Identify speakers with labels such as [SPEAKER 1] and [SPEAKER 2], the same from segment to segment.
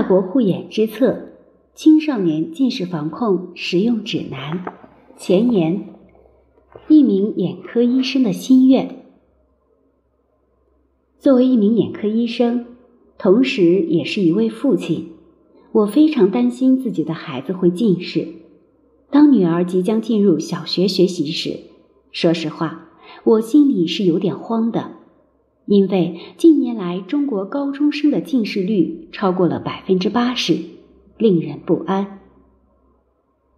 [SPEAKER 1] 大国护眼之策《青少年近视防控实用指南》前言：一名眼科医生的心愿。作为一名眼科医生，同时也是一位父亲，我非常担心自己的孩子会近视。当女儿即将进入小学学习时，说实话，我心里是有点慌的。因为近年来中国高中生的近视率超过了百分之八十，令人不安。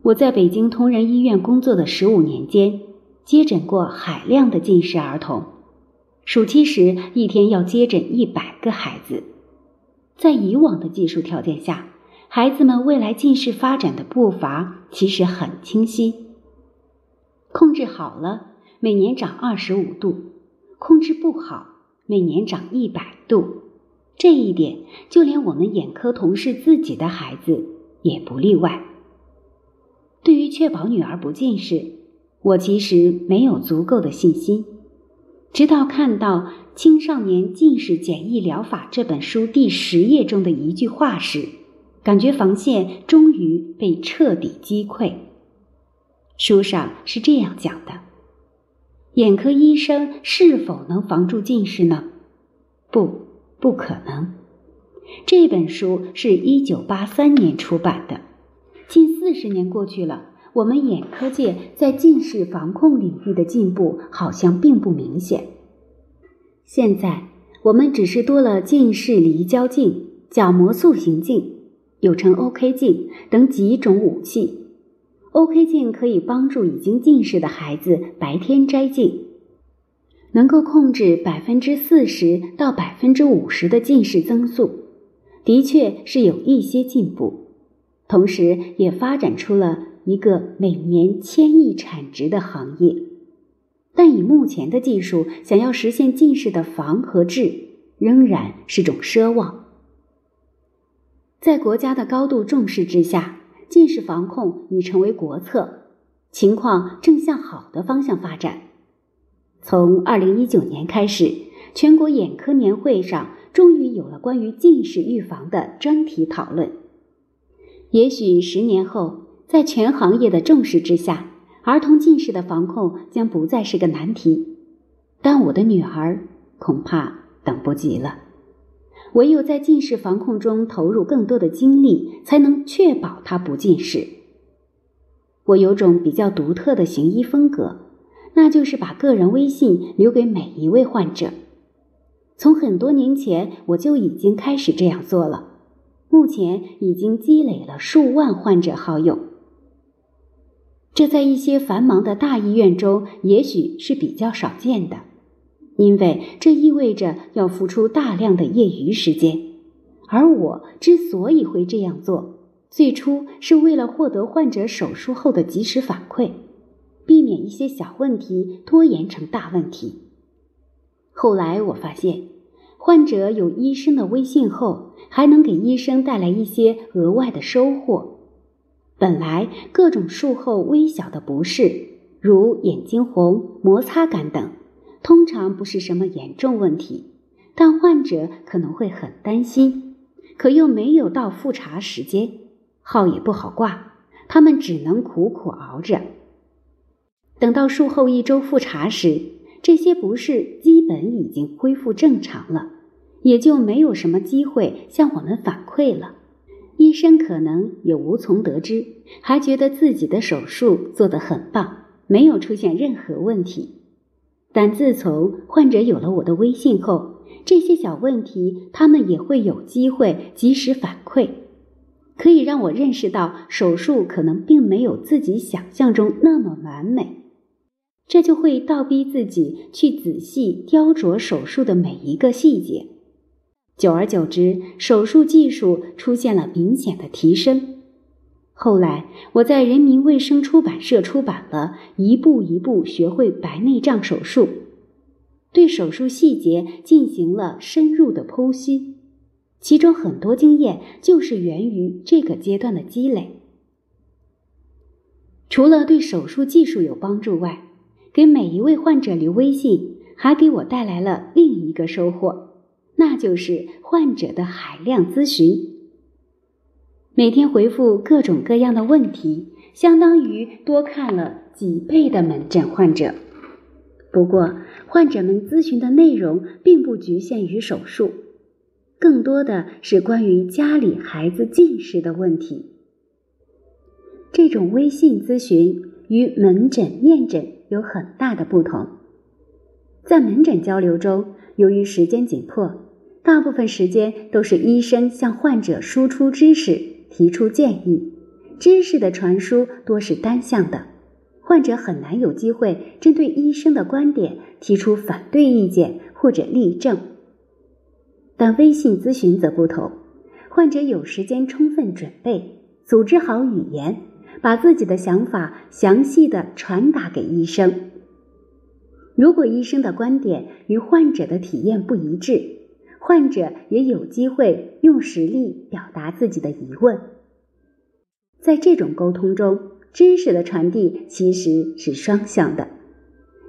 [SPEAKER 1] 我在北京同仁医院工作的十五年间，接诊过海量的近视儿童。暑期时，一天要接诊一百个孩子。在以往的技术条件下，孩子们未来近视发展的步伐其实很清晰。控制好了，每年长二十五度；控制不好。每年长一百度，这一点就连我们眼科同事自己的孩子也不例外。对于确保女儿不近视，我其实没有足够的信心。直到看到《青少年近视简易疗法》这本书第十页中的一句话时，感觉防线终于被彻底击溃。书上是这样讲的。眼科医生是否能防住近视呢？不，不可能。这本书是一九八三年出版的，近四十年过去了，我们眼科界在近视防控领域的进步好像并不明显。现在我们只是多了近视离焦镜、角膜塑形镜，又称 OK 镜等几种武器。OK 镜可以帮助已经近视的孩子白天摘镜，能够控制百分之四十到百分之五十的近视增速，的确是有一些进步。同时，也发展出了一个每年千亿产值的行业。但以目前的技术，想要实现近视的防和治，仍然是种奢望。在国家的高度重视之下。近视防控已成为国策，情况正向好的方向发展。从二零一九年开始，全国眼科年会上终于有了关于近视预防的专题讨论。也许十年后，在全行业的重视之下，儿童近视的防控将不再是个难题。但我的女儿恐怕等不及了。唯有在近视防控中投入更多的精力，才能确保他不近视。我有种比较独特的行医风格，那就是把个人微信留给每一位患者。从很多年前我就已经开始这样做了，目前已经积累了数万患者好友。这在一些繁忙的大医院中，也许是比较少见的。因为这意味着要付出大量的业余时间，而我之所以会这样做，最初是为了获得患者手术后的及时反馈，避免一些小问题拖延成大问题。后来我发现，患者有医生的微信后，还能给医生带来一些额外的收获。本来各种术后微小的不适，如眼睛红、摩擦感等。通常不是什么严重问题，但患者可能会很担心，可又没有到复查时间，号也不好挂，他们只能苦苦熬着。等到术后一周复查时，这些不适基本已经恢复正常了，也就没有什么机会向我们反馈了。医生可能也无从得知，还觉得自己的手术做得很棒，没有出现任何问题。但自从患者有了我的微信后，这些小问题他们也会有机会及时反馈，可以让我认识到手术可能并没有自己想象中那么完美，这就会倒逼自己去仔细雕琢手术的每一个细节。久而久之，手术技术出现了明显的提升。后来，我在人民卫生出版社出版了一步一步学会白内障手术，对手术细节进行了深入的剖析，其中很多经验就是源于这个阶段的积累。除了对手术技术有帮助外，给每一位患者留微信，还给我带来了另一个收获，那就是患者的海量咨询。每天回复各种各样的问题，相当于多看了几倍的门诊患者。不过，患者们咨询的内容并不局限于手术，更多的是关于家里孩子近视的问题。这种微信咨询与门诊面诊有很大的不同。在门诊交流中，由于时间紧迫，大部分时间都是医生向患者输出知识。提出建议，知识的传输多是单向的，患者很难有机会针对医生的观点提出反对意见或者例证。但微信咨询则不同，患者有时间充分准备，组织好语言，把自己的想法详细的传达给医生。如果医生的观点与患者的体验不一致，患者也有机会用实例表达自己的疑问。在这种沟通中，知识的传递其实是双向的，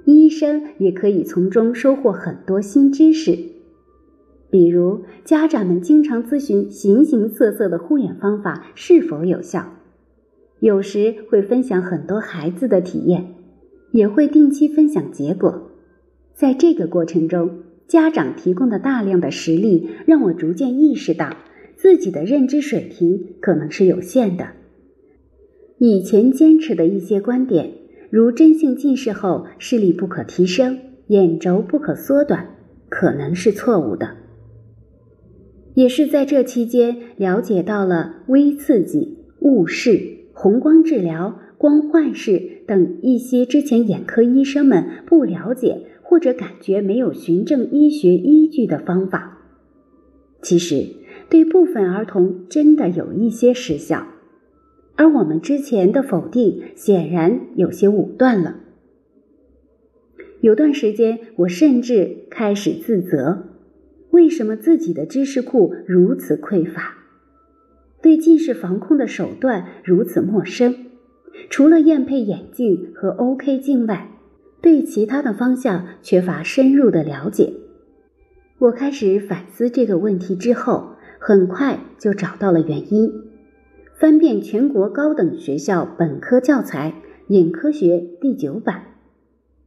[SPEAKER 1] 医生也可以从中收获很多新知识。比如，家长们经常咨询形形色色的护眼方法是否有效，有时会分享很多孩子的体验，也会定期分享结果。在这个过程中，家长提供的大量的实例，让我逐渐意识到自己的认知水平可能是有限的。以前坚持的一些观点，如真性近视后视力不可提升、眼轴不可缩短，可能是错误的。也是在这期间了解到了微刺激、雾视、红光治疗、光幻视等一些之前眼科医生们不了解。或者感觉没有循证医学依据的方法，其实对部分儿童真的有一些失效，而我们之前的否定显然有些武断了。有段时间，我甚至开始自责：为什么自己的知识库如此匮乏，对近视防控的手段如此陌生？除了验配眼镜和 OK 镜外。对其他的方向缺乏深入的了解，我开始反思这个问题之后，很快就找到了原因。翻遍全国高等学校本科教材《眼科学》第九版，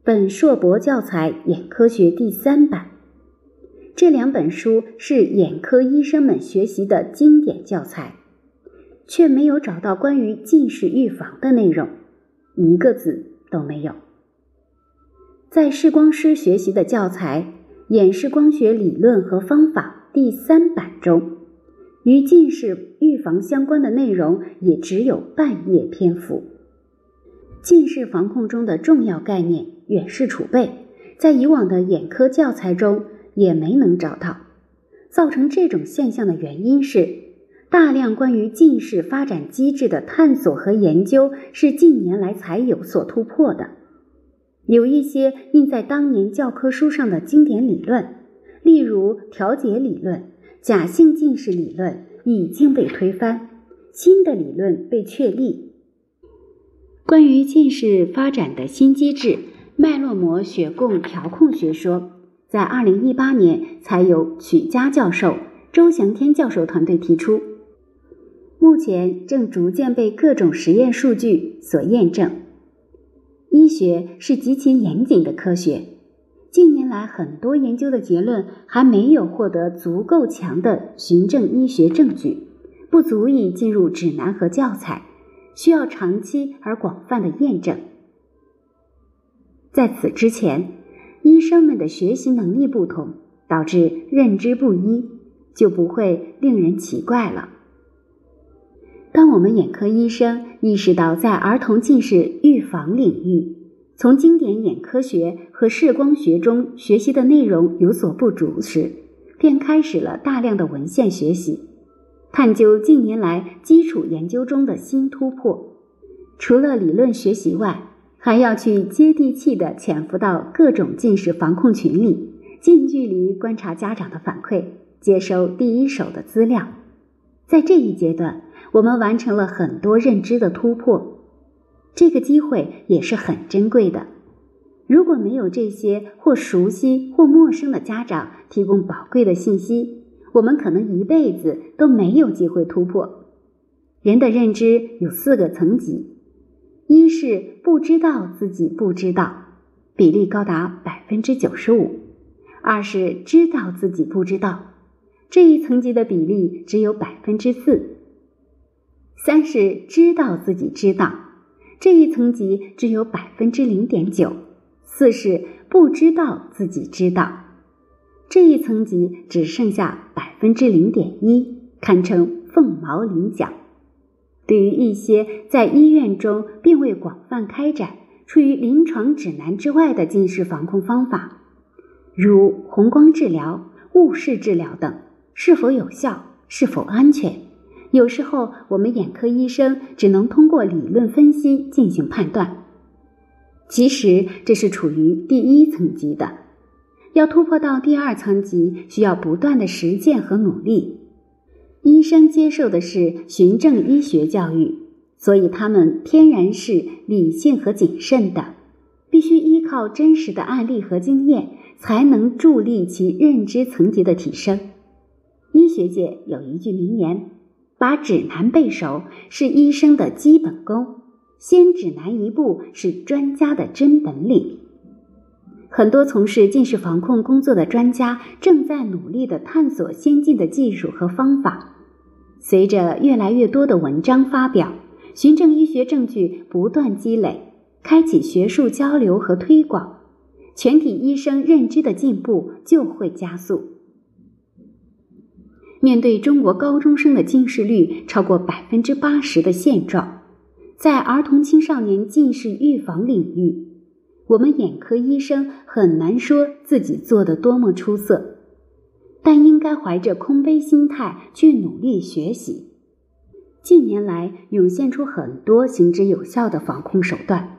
[SPEAKER 1] 本硕博教材《眼科学》第三版，这两本书是眼科医生们学习的经典教材，却没有找到关于近视预防的内容，一个字都没有。在视光师学习的教材《眼视光学理论和方法》第三版中，与近视预防相关的内容也只有半页篇幅。近视防控中的重要概念远视储备，在以往的眼科教材中也没能找到。造成这种现象的原因是，大量关于近视发展机制的探索和研究是近年来才有所突破的。有一些印在当年教科书上的经典理论，例如调节理论、假性近视理论，已经被推翻，新的理论被确立。关于近视发展的新机制——脉络膜血供调控学说，在二零一八年才由曲家教授、周祥天教授团队提出，目前正逐渐被各种实验数据所验证。医学是极其严谨的科学，近年来很多研究的结论还没有获得足够强的循证医学证据，不足以进入指南和教材，需要长期而广泛的验证。在此之前，医生们的学习能力不同，导致认知不一，就不会令人奇怪了。当我们眼科医生意识到在儿童近视预防领域，从经典眼科学和视光学中学习的内容有所不足时，便开始了大量的文献学习，探究近年来基础研究中的新突破。除了理论学习外，还要去接地气地潜伏到各种近视防控群里，近距离观察家长的反馈，接收第一手的资料。在这一阶段，我们完成了很多认知的突破，这个机会也是很珍贵的。如果没有这些或熟悉或陌生的家长提供宝贵的信息，我们可能一辈子都没有机会突破。人的认知有四个层级：一是不知道自己不知道，比例高达百分之九十五；二是知道自己不知道，这一层级的比例只有百分之四；三是知道自己知道，这一层级只有百分之零点九；四是不知道自己知道，这一层级只剩下百分之零点一，堪称凤毛麟角。对于一些在医院中并未广泛开展、处于临床指南之外的近视防控方法，如红光治疗、雾视治疗等，是否有效、是否安全，有时候我们眼科医生只能通过理论分析进行判断。其实这是处于第一层级的，要突破到第二层级，需要不断的实践和努力。医生接受的是循证医学教育，所以他们天然是理性和谨慎的，必须依靠真实的案例和经验，才能助力其认知层级的提升。医学界有一句名言：“把指南背熟是医生的基本功，先指南一步是专家的真本领。”很多从事近视防控工作的专家正在努力地探索先进的技术和方法。随着越来越多的文章发表，循证医学证据不断积累，开启学术交流和推广，全体医生认知的进步就会加速。面对中国高中生的近视率超过百分之八十的现状，在儿童青少年近视预防领域，我们眼科医生很难说自己做的多么出色。但应该怀着空杯心态去努力学习。近年来涌现出很多行之有效的防控手段，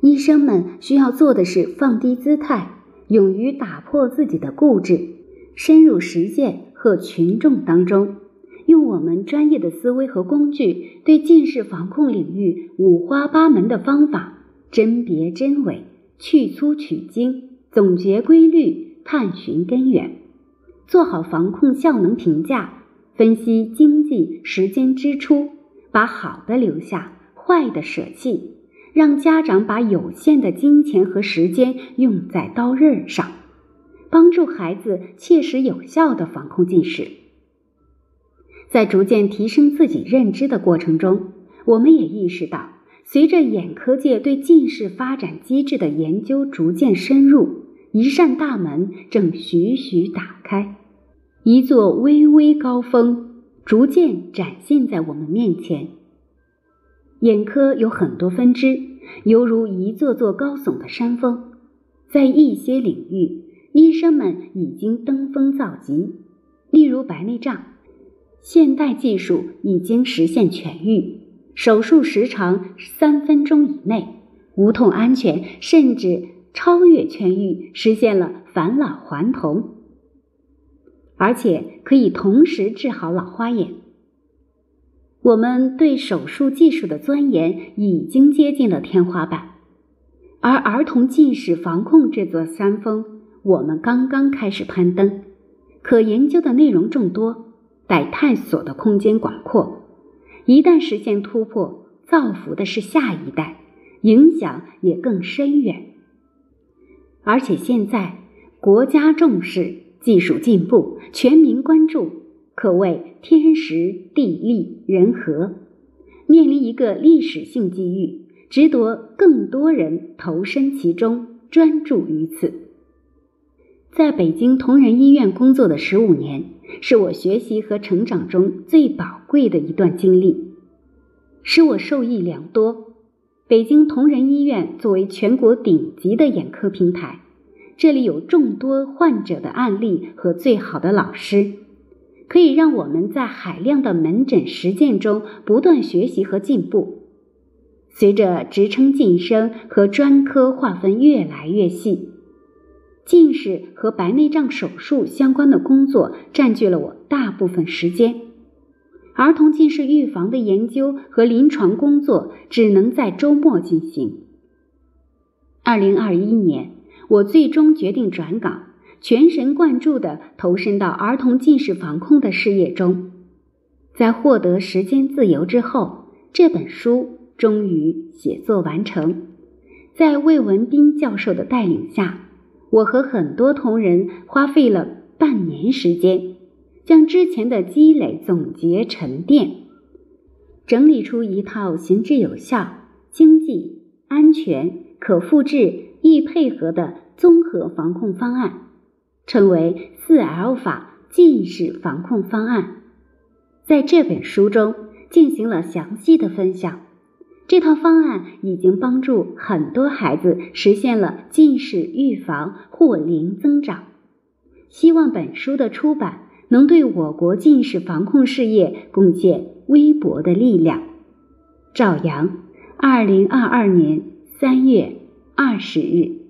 [SPEAKER 1] 医生们需要做的是放低姿态，勇于打破自己的固执，深入实践和群众当中，用我们专业的思维和工具，对近视防控领域五花八门的方法甄别真伪，去粗取精，总结规律，探寻根源。做好防控效能评价，分析经济时间支出，把好的留下，坏的舍弃，让家长把有限的金钱和时间用在刀刃上，帮助孩子切实有效的防控近视。在逐渐提升自己认知的过程中，我们也意识到，随着眼科界对近视发展机制的研究逐渐深入。一扇大门正徐徐打开，一座巍巍高峰逐渐展现在我们面前。眼科有很多分支，犹如一座座高耸的山峰，在一些领域，医生们已经登峰造极。例如白内障，现代技术已经实现痊愈，手术时长三分钟以内，无痛安全，甚至。超越痊愈，实现了返老还童，而且可以同时治好老花眼。我们对手术技术的钻研已经接近了天花板，而儿童近视防控这座山峰，我们刚刚开始攀登。可研究的内容众多，待探索的空间广阔。一旦实现突破，造福的是下一代，影响也更深远。而且现在国家重视技术进步，全民关注，可谓天时地利人和，面临一个历史性机遇，值得更多人投身其中，专注于此。在北京同仁医院工作的十五年，是我学习和成长中最宝贵的一段经历，使我受益良多。北京同仁医院作为全国顶级的眼科平台，这里有众多患者的案例和最好的老师，可以让我们在海量的门诊实践中不断学习和进步。随着职称晋升和专科划分越来越细，近视和白内障手术相关的工作占据了我大部分时间。儿童近视预防的研究和临床工作只能在周末进行。二零二一年，我最终决定转岗，全神贯注地投身到儿童近视防控的事业中。在获得时间自由之后，这本书终于写作完成。在魏文斌教授的带领下，我和很多同仁花费了半年时间，将之前的积累总结沉淀，整理出一套行之有效、经济、安全、可复制、易配合的综合防控方案，称为“四 L 法”近视防控方案。在这本书中进行了详细的分享。这套方案已经帮助很多孩子实现了近视预防或零增长。希望本书的出版能对我国近视防控事业贡献微薄的力量。赵阳，二零二二年三月二十日。